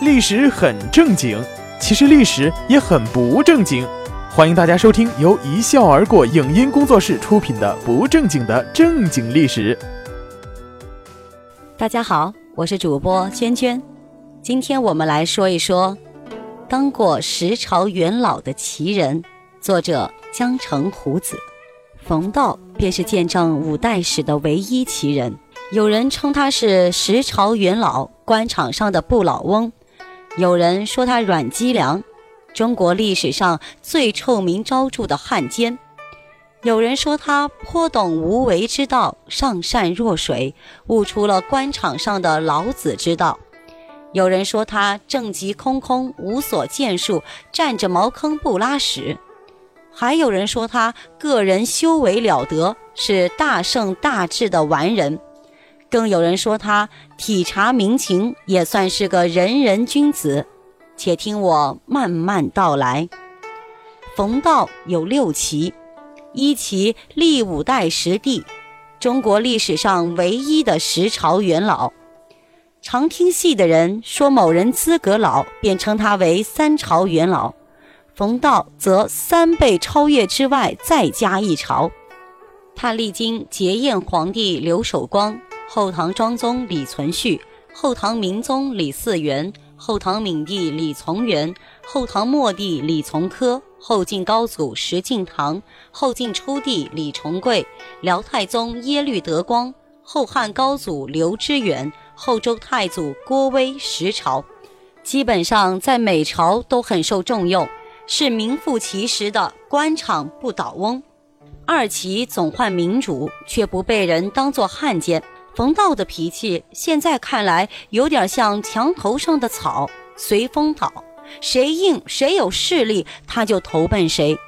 历史很正经，其实历史也很不正经。欢迎大家收听由一笑而过影音工作室出品的《不正经的正经历史》。大家好，我是主播娟娟。今天我们来说一说当过十朝元老的奇人。作者江城虎子，冯道便是见证五代史的唯一奇人。有人称他是十朝元老，官场上的不老翁；有人说他阮积良，中国历史上最臭名昭著的汉奸；有人说他颇懂无为之道，上善若水，悟出了官场上的老子之道；有人说他政绩空空，无所建树，占着茅坑不拉屎；还有人说他个人修为了得，是大圣大智的完人。更有人说他体察民情，也算是个仁人君子。且听我慢慢道来。冯道有六奇，一奇历五代十帝，中国历史上唯一的十朝元老。常听戏的人说某人资格老，便称他为三朝元老。冯道则三倍超越之外，再加一朝。他历经结燕皇帝刘守光。后唐庄宗李存勖，后唐明宗李嗣源，后唐闵帝李从元，后唐末帝李从珂，后晋高祖石敬瑭，后晋初帝李重贵，辽太宗耶律德光，后汉高祖刘知远，后周太祖郭威十朝，基本上在每朝都很受重用，是名副其实的官场不倒翁。二奇总换民主，却不被人当作汉奸。冯道的脾气，现在看来有点像墙头上的草，随风倒，谁硬谁有势力，他就投奔谁，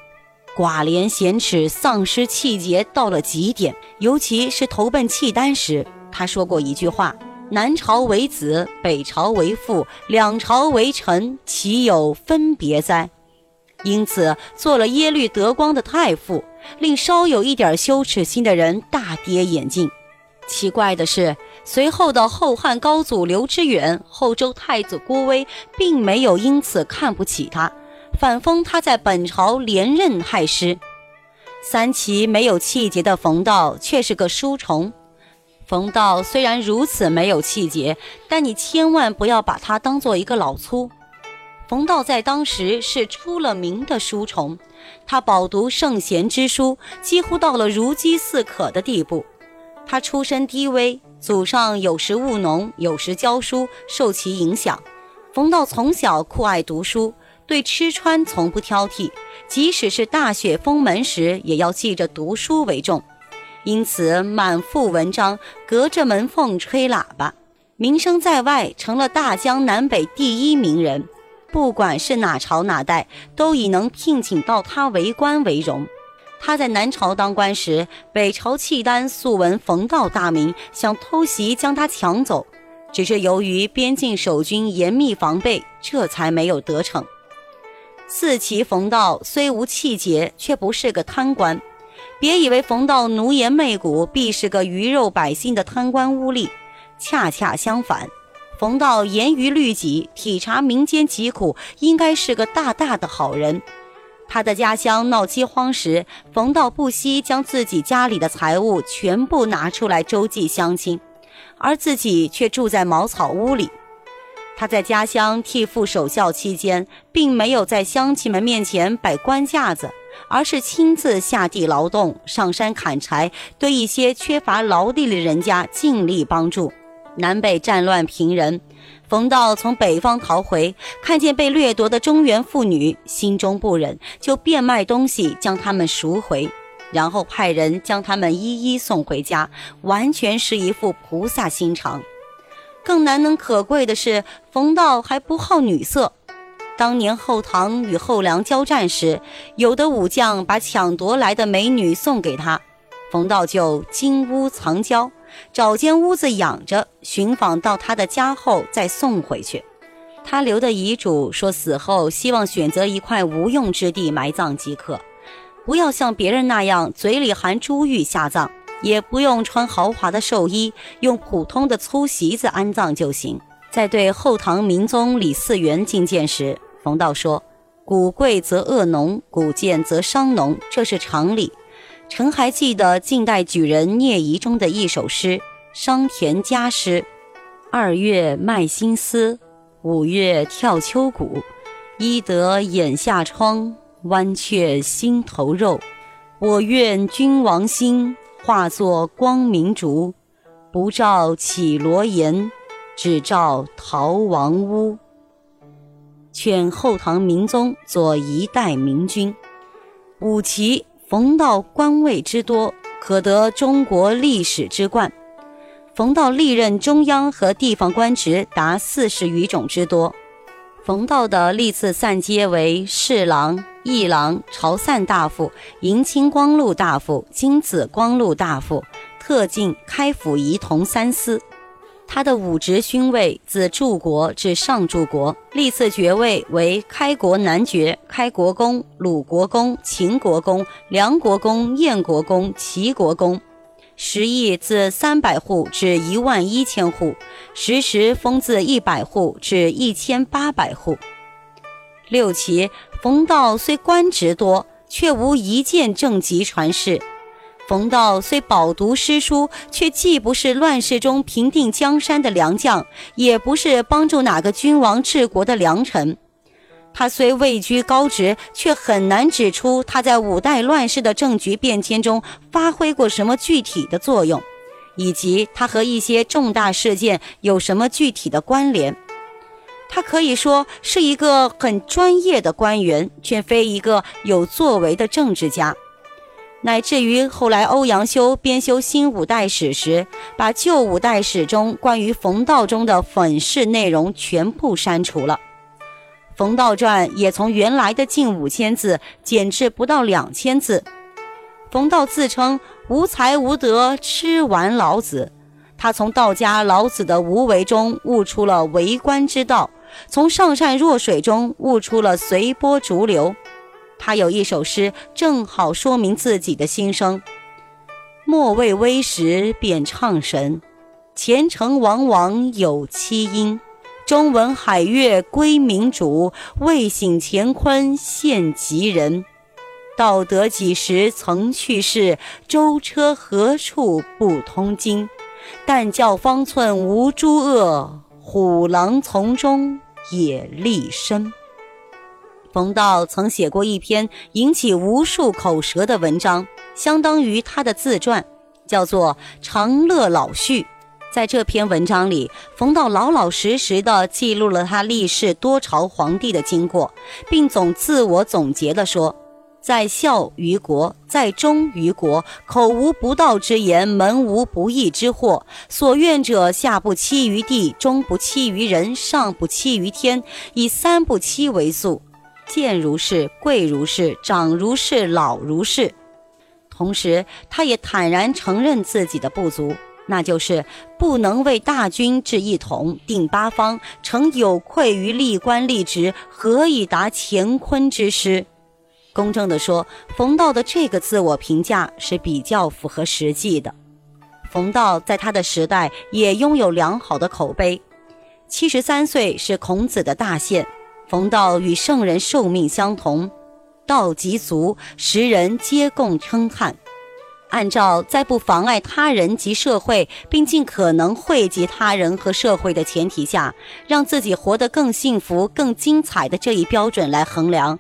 寡廉鲜耻，丧失气节到了极点。尤其是投奔契丹时，他说过一句话：“南朝为子，北朝为父，两朝为臣，岂有分别哉？”因此，做了耶律德光的太傅，令稍有一点羞耻心的人大跌眼镜。奇怪的是，随后的后汉高祖刘知远、后周太子郭威，并没有因此看不起他，反封他在本朝连任太师。三齐没有气节的冯道却是个书虫。冯道虽然如此没有气节，但你千万不要把他当做一个老粗。冯道在当时是出了名的书虫，他饱读圣贤之书，几乎到了如饥似渴的地步。他出身低微，祖上有时务农，有时教书，受其影响。冯道从小酷爱读书，对吃穿从不挑剔，即使是大雪封门时，也要记着读书为重。因此，满腹文章，隔着门缝吹喇叭，名声在外，成了大江南北第一名人。不管是哪朝哪代，都以能聘请到他为官为荣。他在南朝当官时，北朝契丹素闻冯道大名，想偷袭将他抢走，只是由于边境守军严密防备，这才没有得逞。四奇冯道虽无气节，却不是个贪官。别以为冯道奴颜媚骨，必是个鱼肉百姓的贪官污吏，恰恰相反，冯道严于律己，体察民间疾苦，应该是个大大的好人。他的家乡闹饥荒时，冯道不惜将自己家里的财物全部拿出来周济乡亲，而自己却住在茅草屋里。他在家乡替父守孝期间，并没有在乡亲们面前摆官架子，而是亲自下地劳动、上山砍柴，对一些缺乏劳力的人家尽力帮助。南北战乱频仍。冯道从北方逃回，看见被掠夺的中原妇女，心中不忍，就变卖东西将他们赎回，然后派人将他们一一送回家，完全是一副菩萨心肠。更难能可贵的是，冯道还不好女色。当年后唐与后梁交战时，有的武将把抢夺来的美女送给他，冯道就金屋藏娇。找间屋子养着，寻访到他的家后再送回去。他留的遗嘱说，死后希望选择一块无用之地埋葬即可，不要像别人那样嘴里含珠玉下葬，也不用穿豪华的寿衣，用普通的粗席子安葬就行。在对后唐明宗李嗣源进谏时，冯道说：“古贵则恶农，古贱则伤农，这是常理。”臣还记得晋代举人聂夷中的一首诗《商田家诗》：“二月卖新丝，五月跳秋谷。医得眼下疮，剜却心头肉。我愿君王心，化作光明烛，不照绮罗颜。”只照逃亡屋，劝后唐明宗做一代明君。五奇冯道官位之多，可得中国历史之冠。冯道历任中央和地方官职达四十余种之多。冯道的历次散阶为侍郎、议郎、朝散大夫、迎亲光禄大夫、金子光禄大夫、特进开府仪同三司。他的武职勋位自柱国至上柱国，历次爵位为开国男爵、开国公、鲁国公、秦国公、梁国公、燕国公、齐国公。食邑自三百户至一万一千户，时时封自一百户至一千八百户。六旗冯道虽官职多，却无一件政绩传世。冯道虽饱读诗书，却既不是乱世中平定江山的良将，也不是帮助哪个君王治国的良臣。他虽位居高职，却很难指出他在五代乱世的政局变迁中发挥过什么具体的作用，以及他和一些重大事件有什么具体的关联。他可以说是一个很专业的官员，却非一个有作为的政治家。乃至于后来，欧阳修编修新五代史时，把旧五代史中关于冯道中的粉饰内容全部删除了。冯道传也从原来的近五千字减至不到两千字。冯道自称无才无德，吃完老子。他从道家老子的无为中悟出了为官之道，从上善若水中悟出了随波逐流。他有一首诗，正好说明自己的心声：“莫谓微时便唱神，前程往往有期因。终闻海月归明主，未醒乾坤现吉人。道德几时曾去世？舟车何处不通经？但教方寸无诸恶，虎狼从中也立身。”冯道曾写过一篇引起无数口舌的文章，相当于他的自传，叫做《长乐老序》。在这篇文章里，冯道老老实实地记录了他历世多朝皇帝的经过，并总自我总结地说：“在孝于国，在忠于国，口无不道之言，门无不义之祸。所愿者，下不欺于地，中不欺于人，上不欺于天，以三不欺为素。”贱如是，贵如是，长如是，老如是。同时，他也坦然承认自己的不足，那就是不能为大军治一统、定八方，诚有愧于立官立职，何以达乾坤之师？公正地说，冯道的这个自我评价是比较符合实际的。冯道在他的时代也拥有良好的口碑，七十三岁是孔子的大限。冯道与圣人寿命相同，道极足，时人皆共称叹。按照在不妨碍他人及社会，并尽可能惠及他人和社会的前提下，让自己活得更幸福、更精彩的这一标准来衡量，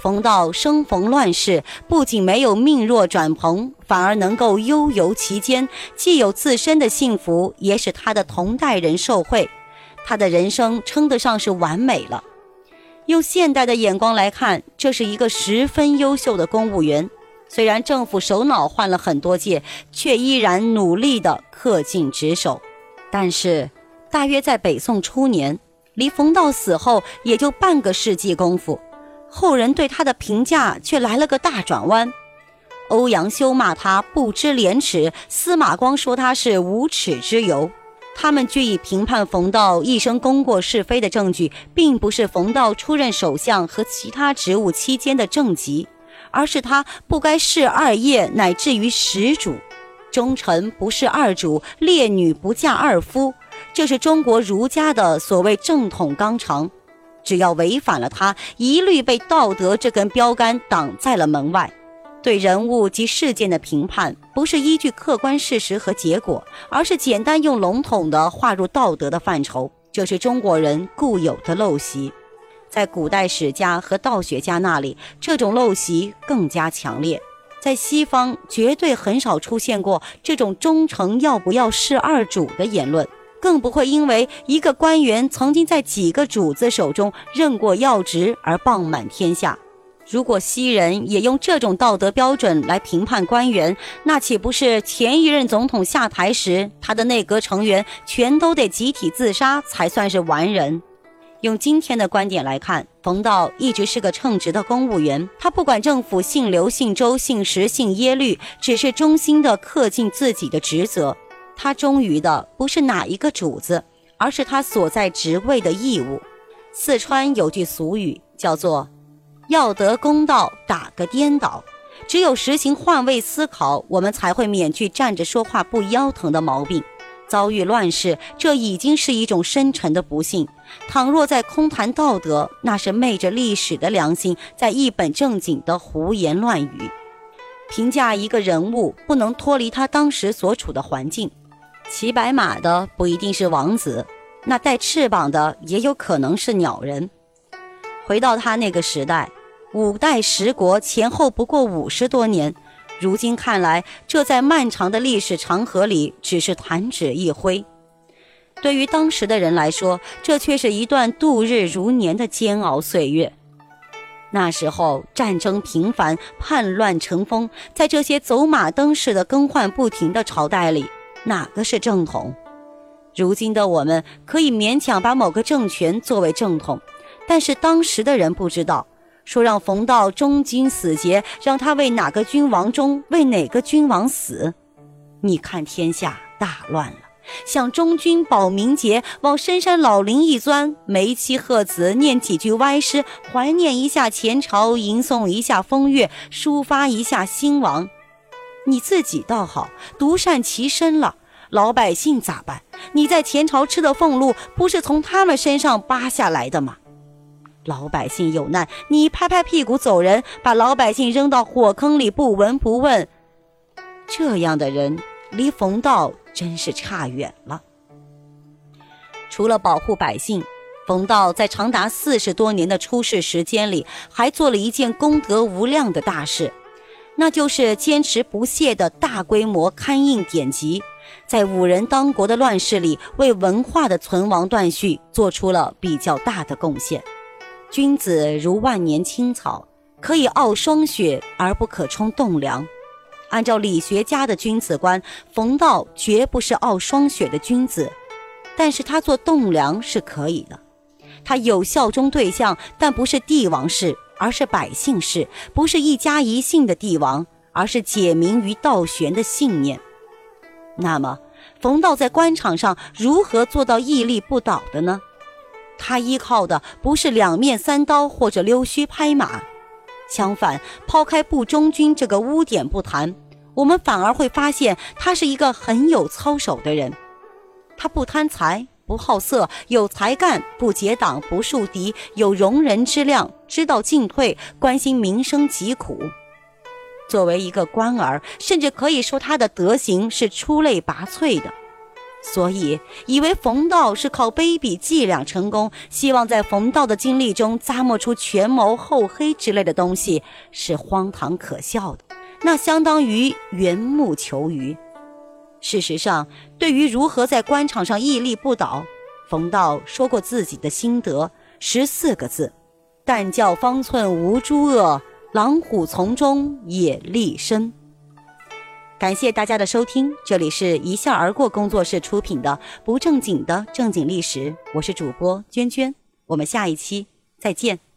冯道生逢乱世，不仅没有命若转蓬，反而能够悠游其间，既有自身的幸福，也使他的同代人受惠，他的人生称得上是完美了。用现代的眼光来看，这是一个十分优秀的公务员。虽然政府首脑换了很多届，却依然努力的恪尽职守。但是，大约在北宋初年，离冯道死后也就半个世纪功夫，后人对他的评价却来了个大转弯。欧阳修骂他不知廉耻，司马光说他是无耻之尤。他们据以评判冯道一生功过是非的证据，并不是冯道出任首相和其他职务期间的政绩，而是他不该事二业，乃至于始主，忠臣不侍二主，烈女不嫁二夫，这是中国儒家的所谓正统纲常，只要违反了它，一律被道德这根标杆挡在了门外。对人物及事件的评判，不是依据客观事实和结果，而是简单用笼统的划入道德的范畴，这是中国人固有的陋习。在古代史家和道学家那里，这种陋习更加强烈。在西方，绝对很少出现过这种忠诚要不要事二主的言论，更不会因为一个官员曾经在几个主子手中任过要职而棒满天下。如果西人也用这种道德标准来评判官员，那岂不是前一任总统下台时，他的内阁成员全都得集体自杀才算是完人？用今天的观点来看，冯道一直是个称职的公务员，他不管政府姓刘、姓周、姓石、姓耶律，只是忠心的恪尽自己的职责。他忠于的不是哪一个主子，而是他所在职位的义务。四川有句俗语叫做。要得公道，打个颠倒。只有实行换位思考，我们才会免去站着说话不腰疼的毛病。遭遇乱世，这已经是一种深沉的不幸。倘若在空谈道德，那是昧着历史的良心，在一本正经的胡言乱语。评价一个人物，不能脱离他当时所处的环境。骑白马的不一定是王子，那带翅膀的也有可能是鸟人。回到他那个时代。五代十国前后不过五十多年，如今看来，这在漫长的历史长河里只是弹指一挥。对于当时的人来说，这却是一段度日如年的煎熬岁月。那时候战争频繁，叛乱成风，在这些走马灯似的更换不停的朝代里，哪个是正统？如今的我们可以勉强把某个政权作为正统，但是当时的人不知道。说让冯道忠君死节，让他为哪个君王忠，为哪个君王死？你看天下大乱了，想忠君保民节，往深山老林一钻，梅妻鹤子念几句歪诗，怀念一下前朝，吟诵一下风月，抒发一下兴亡。你自己倒好，独善其身了，老百姓咋办？你在前朝吃的俸禄，不是从他们身上扒下来的吗？老百姓有难，你拍拍屁股走人，把老百姓扔到火坑里不闻不问，这样的人离冯道真是差远了。除了保护百姓，冯道在长达四十多年的出仕时间里，还做了一件功德无量的大事，那就是坚持不懈的大规模刊印典籍，在五人当国的乱世里，为文化的存亡断续做出了比较大的贡献。君子如万年青草，可以傲霜雪而不可冲栋梁。按照理学家的君子观，冯道绝不是傲霜雪的君子，但是他做栋梁是可以的。他有效忠对象，但不是帝王式，而是百姓式；不是一家一姓的帝王，而是解民于道玄的信念。那么，冯道在官场上如何做到屹立不倒的呢？他依靠的不是两面三刀或者溜须拍马，相反，抛开不忠君这个污点不谈，我们反而会发现他是一个很有操守的人。他不贪财，不好色，有才干，不结党，不树敌，有容人之量，知道进退，关心民生疾苦。作为一个官儿，甚至可以说他的德行是出类拔萃的。所以，以为冯道是靠卑鄙伎俩成功，希望在冯道的经历中咂摸出权谋厚黑之类的东西，是荒唐可笑的。那相当于缘木求鱼。事实上，对于如何在官场上屹立不倒，冯道说过自己的心得，十四个字：但教方寸无诸恶，狼虎从中也立身。感谢大家的收听，这里是一笑而过工作室出品的不正经的正经历史，我是主播娟娟，我们下一期再见。